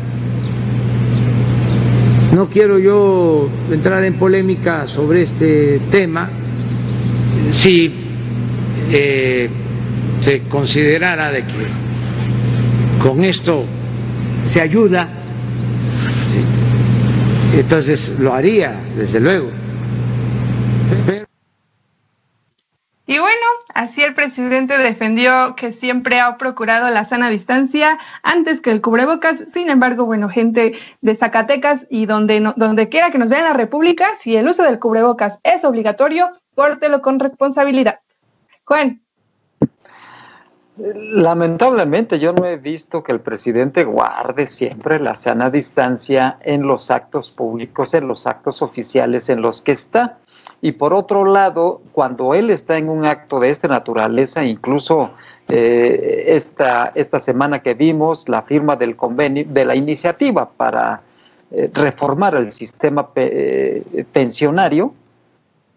No quiero yo entrar en polémica sobre este tema. Si eh, se considerara de que con esto se ayuda, entonces lo haría, desde luego. Así el presidente defendió que siempre ha procurado la sana distancia antes que el cubrebocas. Sin embargo, bueno, gente de Zacatecas y donde, no, donde quiera que nos vea en la República, si el uso del cubrebocas es obligatorio, pórtelo con responsabilidad. Juan. Lamentablemente yo no he visto que el presidente guarde siempre la sana distancia en los actos públicos, en los actos oficiales en los que está. Y por otro lado, cuando él está en un acto de esta naturaleza, incluso eh, esta, esta semana que vimos la firma del convenio, de la iniciativa para eh, reformar el sistema eh, pensionario,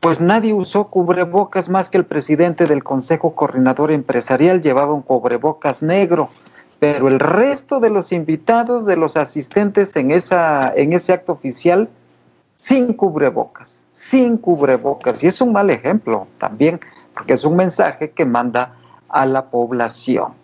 pues nadie usó cubrebocas más que el presidente del Consejo Coordinador Empresarial llevaba un cubrebocas negro, pero el resto de los invitados, de los asistentes en, esa, en ese acto oficial, sin cubrebocas, sin cubrebocas. Y es un mal ejemplo también, porque es un mensaje que manda a la población.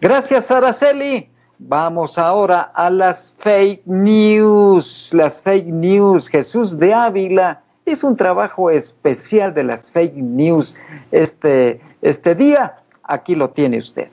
Gracias, Araceli. Vamos ahora a las fake news, las fake news. Jesús de Ávila es un trabajo especial de las fake news este, este día. Aquí lo tiene usted.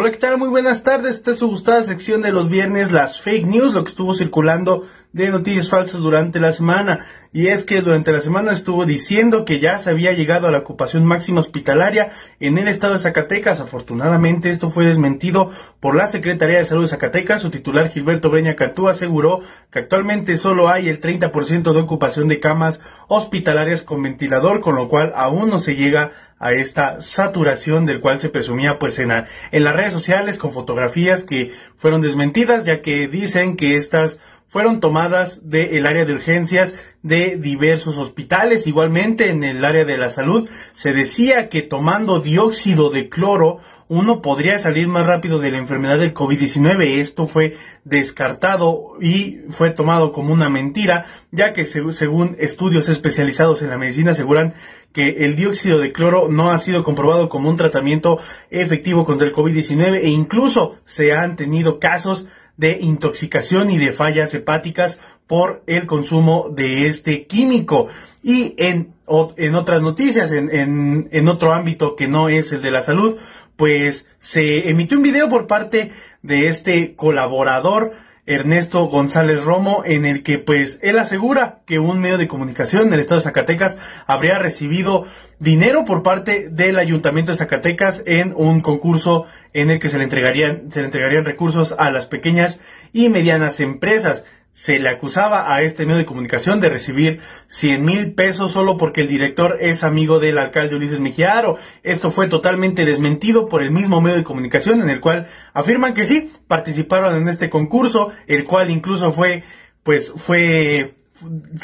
Hola, ¿qué tal? Muy buenas tardes. Esta es su gustada sección de los viernes, las fake news, lo que estuvo circulando de noticias falsas durante la semana. Y es que durante la semana estuvo diciendo que ya se había llegado a la ocupación máxima hospitalaria en el estado de Zacatecas. Afortunadamente esto fue desmentido por la Secretaría de Salud de Zacatecas. Su titular Gilberto Breña Cantú aseguró que actualmente solo hay el 30% de ocupación de camas hospitalarias con ventilador, con lo cual aún no se llega a esta saturación del cual se presumía pues en, en las redes sociales con fotografías que fueron desmentidas ya que dicen que estas fueron tomadas del área de urgencias de diversos hospitales. Igualmente en el área de la salud se decía que tomando dióxido de cloro uno podría salir más rápido de la enfermedad del COVID-19. Esto fue descartado y fue tomado como una mentira, ya que según estudios especializados en la medicina aseguran que el dióxido de cloro no ha sido comprobado como un tratamiento efectivo contra el COVID-19 e incluso se han tenido casos de intoxicación y de fallas hepáticas por el consumo de este químico. Y en, en otras noticias, en, en, en otro ámbito que no es el de la salud, pues se emitió un video por parte de este colaborador Ernesto González Romo, en el que pues él asegura que un medio de comunicación en el estado de Zacatecas habría recibido dinero por parte del ayuntamiento de Zacatecas en un concurso en el que se le entregarían, se le entregarían recursos a las pequeñas y medianas empresas se le acusaba a este medio de comunicación de recibir 100 mil pesos solo porque el director es amigo del alcalde Ulises Mejiaro. Esto fue totalmente desmentido por el mismo medio de comunicación en el cual afirman que sí, participaron en este concurso, el cual incluso fue, pues fue,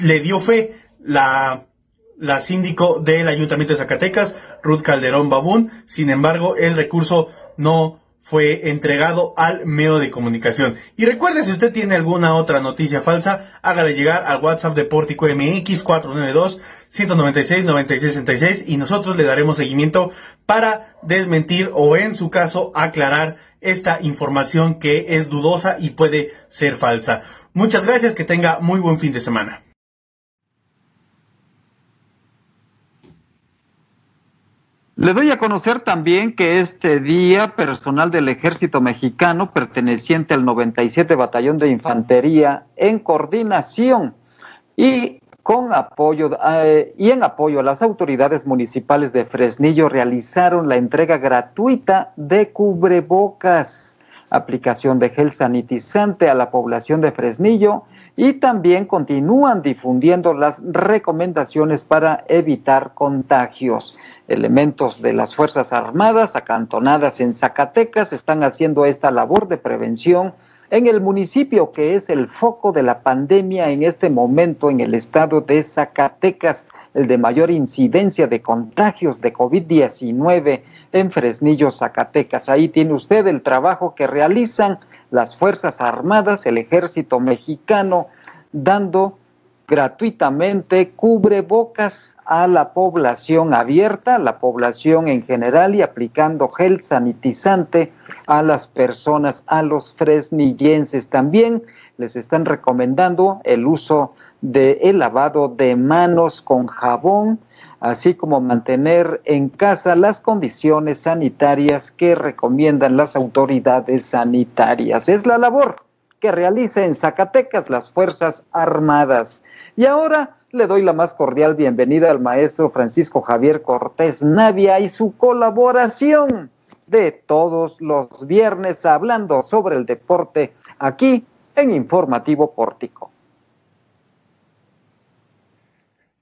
le dio fe la la síndico del Ayuntamiento de Zacatecas, Ruth Calderón Babún. Sin embargo, el recurso no fue entregado al medio de comunicación. Y recuerde, si usted tiene alguna otra noticia falsa, hágale llegar al WhatsApp de Pórtico MX 492 196 9666 y nosotros le daremos seguimiento para desmentir o en su caso aclarar esta información que es dudosa y puede ser falsa. Muchas gracias, que tenga muy buen fin de semana. Le doy a conocer también que este día personal del ejército mexicano perteneciente al 97 Batallón de Infantería en coordinación y con apoyo eh, y en apoyo a las autoridades municipales de Fresnillo realizaron la entrega gratuita de cubrebocas, aplicación de gel sanitizante a la población de Fresnillo y también continúan difundiendo las recomendaciones para evitar contagios. Elementos de las Fuerzas Armadas acantonadas en Zacatecas están haciendo esta labor de prevención en el municipio que es el foco de la pandemia en este momento en el estado de Zacatecas, el de mayor incidencia de contagios de COVID-19 en Fresnillo, Zacatecas. Ahí tiene usted el trabajo que realizan las Fuerzas Armadas, el Ejército Mexicano, dando gratuitamente cubrebocas a la población abierta, la población en general y aplicando gel sanitizante a las personas, a los fresnillenses. También les están recomendando el uso de el lavado de manos con jabón, así como mantener en casa las condiciones sanitarias que recomiendan las autoridades sanitarias. Es la labor que realiza en Zacatecas las Fuerzas Armadas. Y ahora le doy la más cordial bienvenida al maestro Francisco Javier Cortés Navia y su colaboración de todos los viernes hablando sobre el deporte aquí en Informativo Pórtico.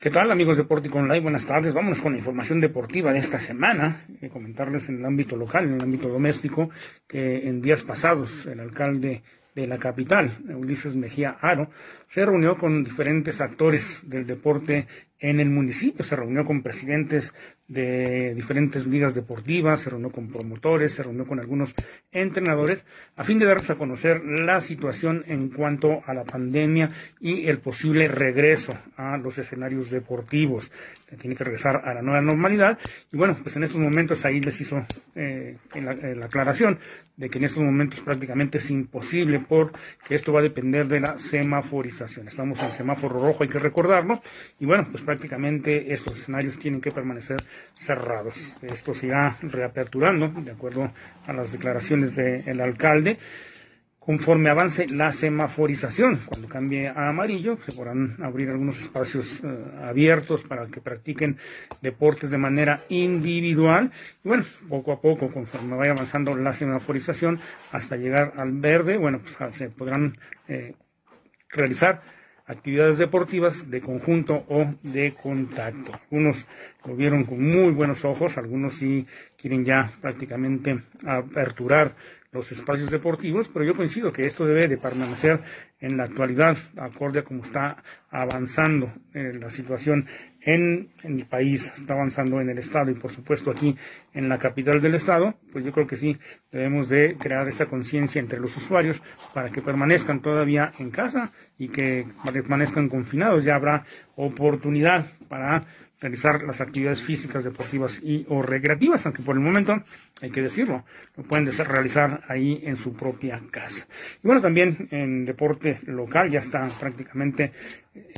¿Qué tal amigos de Pórtico Online? Buenas tardes. Vámonos con la información deportiva de esta semana. Eh, comentarles en el ámbito local, en el ámbito doméstico, que en días pasados el alcalde de la capital, Ulises Mejía Aro, se reunió con diferentes actores del deporte en el municipio, se reunió con presidentes de diferentes ligas deportivas, se reunió con promotores, se reunió con algunos entrenadores, a fin de darles a conocer la situación en cuanto a la pandemia y el posible regreso a los escenarios deportivos, que tiene que regresar a la nueva normalidad. Y bueno, pues en estos momentos ahí les hizo eh, la, la, aclaración de que en estos momentos prácticamente es imposible porque esto va a depender de la semaforización. Estamos en semáforo rojo, hay que recordarlo, y bueno, pues prácticamente estos escenarios tienen que permanecer cerrados. Esto se irá reaperturando, de acuerdo a las declaraciones del alcalde, conforme avance la semaforización. Cuando cambie a amarillo, se podrán abrir algunos espacios eh, abiertos para que practiquen deportes de manera individual. Y bueno, poco a poco, conforme vaya avanzando la semaforización, hasta llegar al verde, bueno, pues se podrán eh, realizar actividades deportivas de conjunto o de contacto. Algunos lo vieron con muy buenos ojos, algunos sí quieren ya prácticamente aperturar los espacios deportivos, pero yo coincido que esto debe de permanecer en la actualidad, acorde a cómo está avanzando eh, la situación en, el país, está avanzando en el Estado y por supuesto aquí en la capital del Estado, pues yo creo que sí debemos de crear esa conciencia entre los usuarios para que permanezcan todavía en casa y que permanezcan confinados. Ya habrá oportunidad para realizar las actividades físicas, deportivas y o recreativas, aunque por el momento, hay que decirlo, lo pueden realizar ahí en su propia casa. Y bueno, también en deporte local ya está prácticamente eh,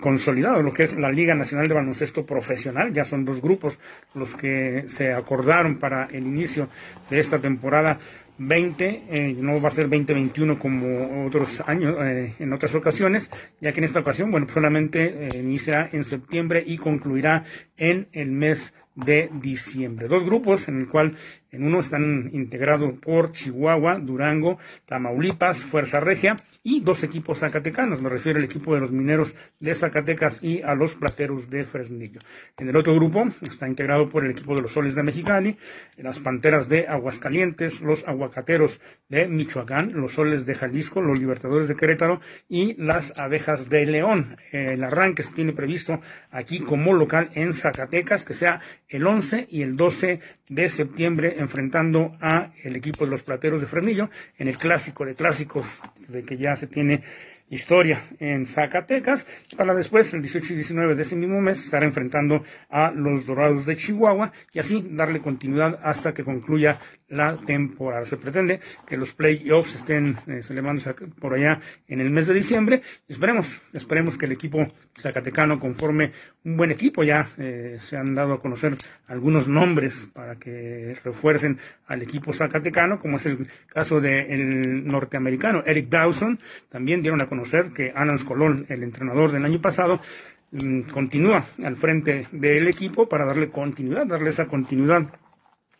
consolidado lo que es la Liga Nacional de Baloncesto Profesional. Ya son dos grupos los que se acordaron para el inicio de esta temporada 20, eh, no va a ser 2021 como otros años, eh, en otras ocasiones, ya que en esta ocasión, bueno, solamente eh, iniciará en septiembre y concluirá en el mes de diciembre. Dos grupos en el cual en uno están integrados por Chihuahua, Durango, Tamaulipas, Fuerza Regia y dos equipos zacatecanos. Me refiero al equipo de los mineros de Zacatecas y a los plateros de Fresnillo. En el otro grupo está integrado por el equipo de los Soles de Mexicali, las Panteras de Aguascalientes, los Aguacateros de Michoacán, los Soles de Jalisco, los Libertadores de Querétaro y las Abejas de León. El arranque se tiene previsto aquí como local en Zacatecas, que sea el 11 y el 12 de septiembre enfrentando a el equipo de los Plateros de Fresnillo en el clásico de clásicos de que ya se tiene historia en Zacatecas, para después, el 18 y 19 de ese mismo mes, estar enfrentando a los Dorados de Chihuahua y así darle continuidad hasta que concluya la temporada. Se pretende que los playoffs estén eh, celebrándose por allá en el mes de diciembre. Esperemos, esperemos que el equipo zacatecano conforme un buen equipo. Ya eh, se han dado a conocer algunos nombres para que refuercen al equipo zacatecano, como es el caso del norteamericano Eric Dawson. También dieron a conocer que Alan Colón, el entrenador del año pasado, mm, continúa al frente del equipo para darle continuidad, darle esa continuidad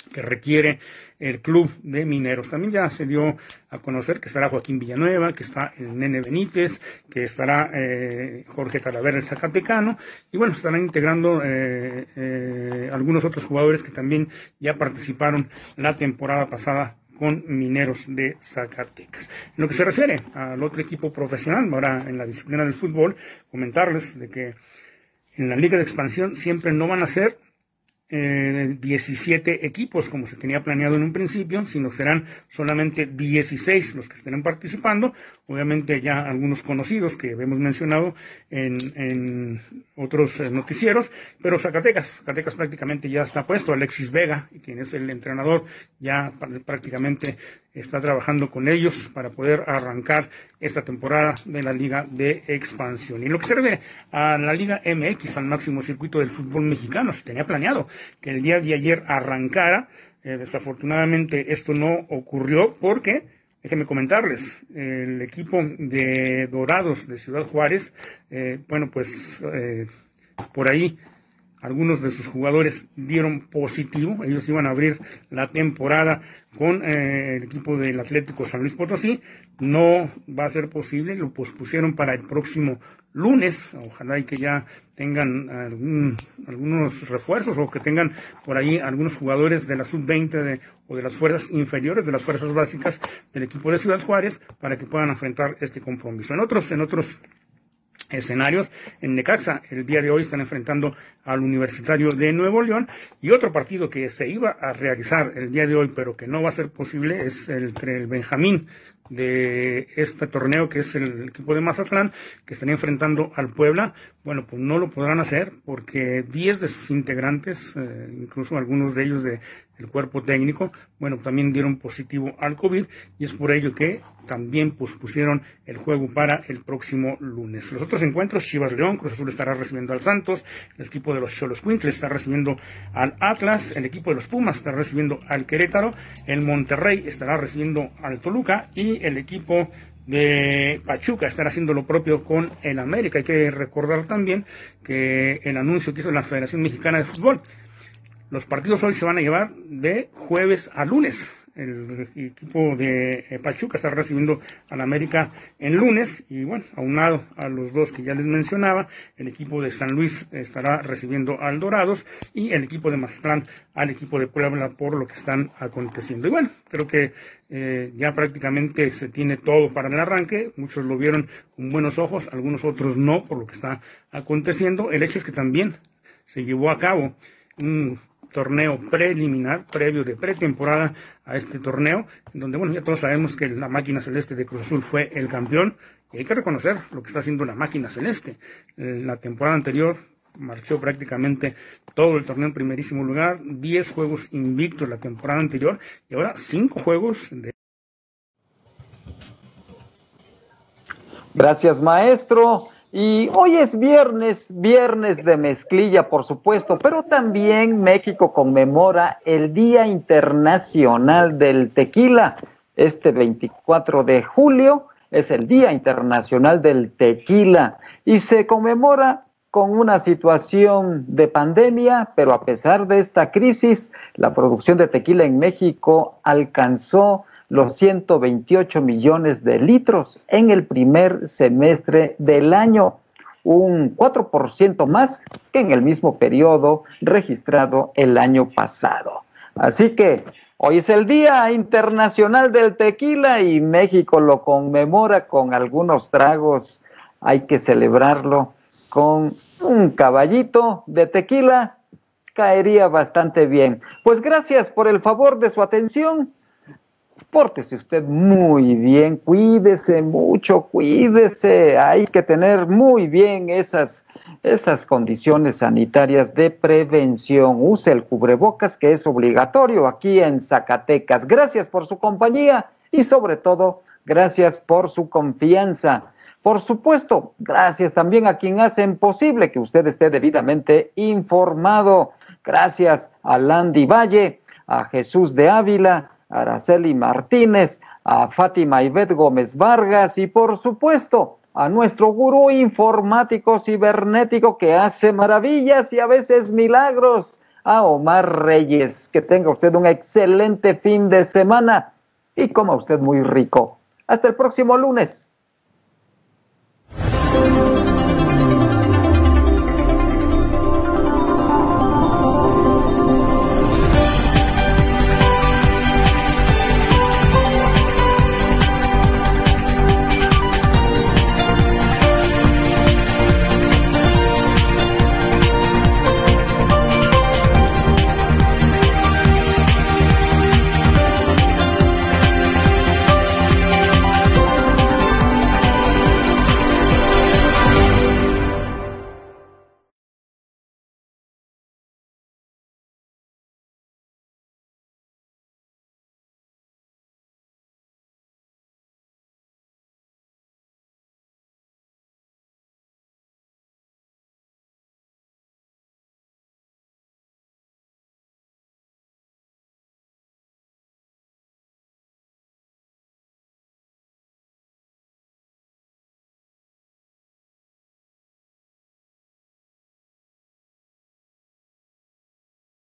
que requiere el club de mineros. También ya se dio a conocer que estará Joaquín Villanueva, que está el Nene Benítez, que estará eh, Jorge Talavera, el Zacatecano, y bueno, estarán integrando eh, eh, algunos otros jugadores que también ya participaron la temporada pasada con Mineros de Zacatecas. En lo que se refiere al otro equipo profesional, ahora en la disciplina del fútbol, comentarles de que en la Liga de Expansión siempre no van a ser eh, 17 equipos como se tenía planeado en un principio, sino serán solamente 16 los que estarán participando. Obviamente ya algunos conocidos que hemos mencionado en, en otros eh, noticieros, pero Zacatecas, Zacatecas prácticamente ya está puesto. Alexis Vega, quien es el entrenador, ya prácticamente está trabajando con ellos para poder arrancar esta temporada de la Liga de Expansión. Y lo que se refiere a la Liga MX, al máximo circuito del fútbol mexicano, se tenía planeado que el día de ayer arrancara. Eh, desafortunadamente esto no ocurrió porque, déjenme comentarles, el equipo de Dorados de Ciudad Juárez, eh, bueno, pues eh, por ahí algunos de sus jugadores dieron positivo, ellos iban a abrir la temporada con eh, el equipo del Atlético San Luis Potosí, no va a ser posible, lo pospusieron para el próximo lunes, ojalá y que ya tengan algunos refuerzos o que tengan por ahí algunos jugadores de la sub-20 o de las fuerzas inferiores, de las fuerzas básicas del equipo de Ciudad Juárez para que puedan enfrentar este compromiso. En otros, en otros escenarios. En Necaxa, el día de hoy están enfrentando al Universitario de Nuevo León y otro partido que se iba a realizar el día de hoy, pero que no va a ser posible, es el, el Benjamín de este torneo, que es el equipo de Mazatlán, que están enfrentando al Puebla. Bueno, pues no lo podrán hacer porque 10 de sus integrantes, eh, incluso algunos de ellos de el cuerpo técnico, bueno, también dieron positivo al COVID y es por ello que también pospusieron el juego para el próximo lunes. Los otros encuentros, Chivas León, Cruz Azul estará recibiendo al Santos, el equipo de los Cholos Quintles está recibiendo al Atlas, el equipo de los Pumas está recibiendo al Querétaro, el Monterrey estará recibiendo al Toluca y el equipo de Pachuca estará haciendo lo propio con el América. Hay que recordar también que el anuncio que hizo la Federación Mexicana de Fútbol los partidos hoy se van a llevar de jueves a lunes. El equipo de eh, Pachuca está recibiendo al América en lunes y bueno, aunado a los dos que ya les mencionaba, el equipo de San Luis estará recibiendo al Dorados y el equipo de Mazatlán al equipo de Puebla por lo que están aconteciendo. Y bueno, creo que eh, ya prácticamente se tiene todo para el arranque. Muchos lo vieron con buenos ojos, algunos otros no por lo que está aconteciendo. El hecho es que también se llevó a cabo un torneo preliminar, previo de pretemporada a este torneo, donde, bueno, ya todos sabemos que la máquina celeste de Cruz Azul fue el campeón, y hay que reconocer lo que está haciendo la máquina celeste. Eh, la temporada anterior marchó prácticamente todo el torneo en primerísimo lugar, 10 juegos invictos la temporada anterior, y ahora 5 juegos de... Gracias, maestro. Y hoy es viernes, viernes de mezclilla, por supuesto, pero también México conmemora el Día Internacional del Tequila. Este 24 de julio es el Día Internacional del Tequila y se conmemora con una situación de pandemia, pero a pesar de esta crisis, la producción de tequila en México alcanzó los 128 millones de litros en el primer semestre del año, un 4% más que en el mismo periodo registrado el año pasado. Así que hoy es el Día Internacional del Tequila y México lo conmemora con algunos tragos. Hay que celebrarlo con un caballito de tequila. Caería bastante bien. Pues gracias por el favor de su atención pórtese usted muy bien, cuídese mucho, cuídese. Hay que tener muy bien esas, esas condiciones sanitarias de prevención. Use el cubrebocas que es obligatorio aquí en Zacatecas. Gracias por su compañía y sobre todo, gracias por su confianza. Por supuesto, gracias también a quien hacen posible que usted esté debidamente informado. Gracias a Landy Valle, a Jesús de Ávila, Araceli Martínez, a Fátima Ivette Gómez Vargas y por supuesto a nuestro gurú informático cibernético que hace maravillas y a veces milagros, a Omar Reyes. Que tenga usted un excelente fin de semana y coma usted muy rico. Hasta el próximo lunes.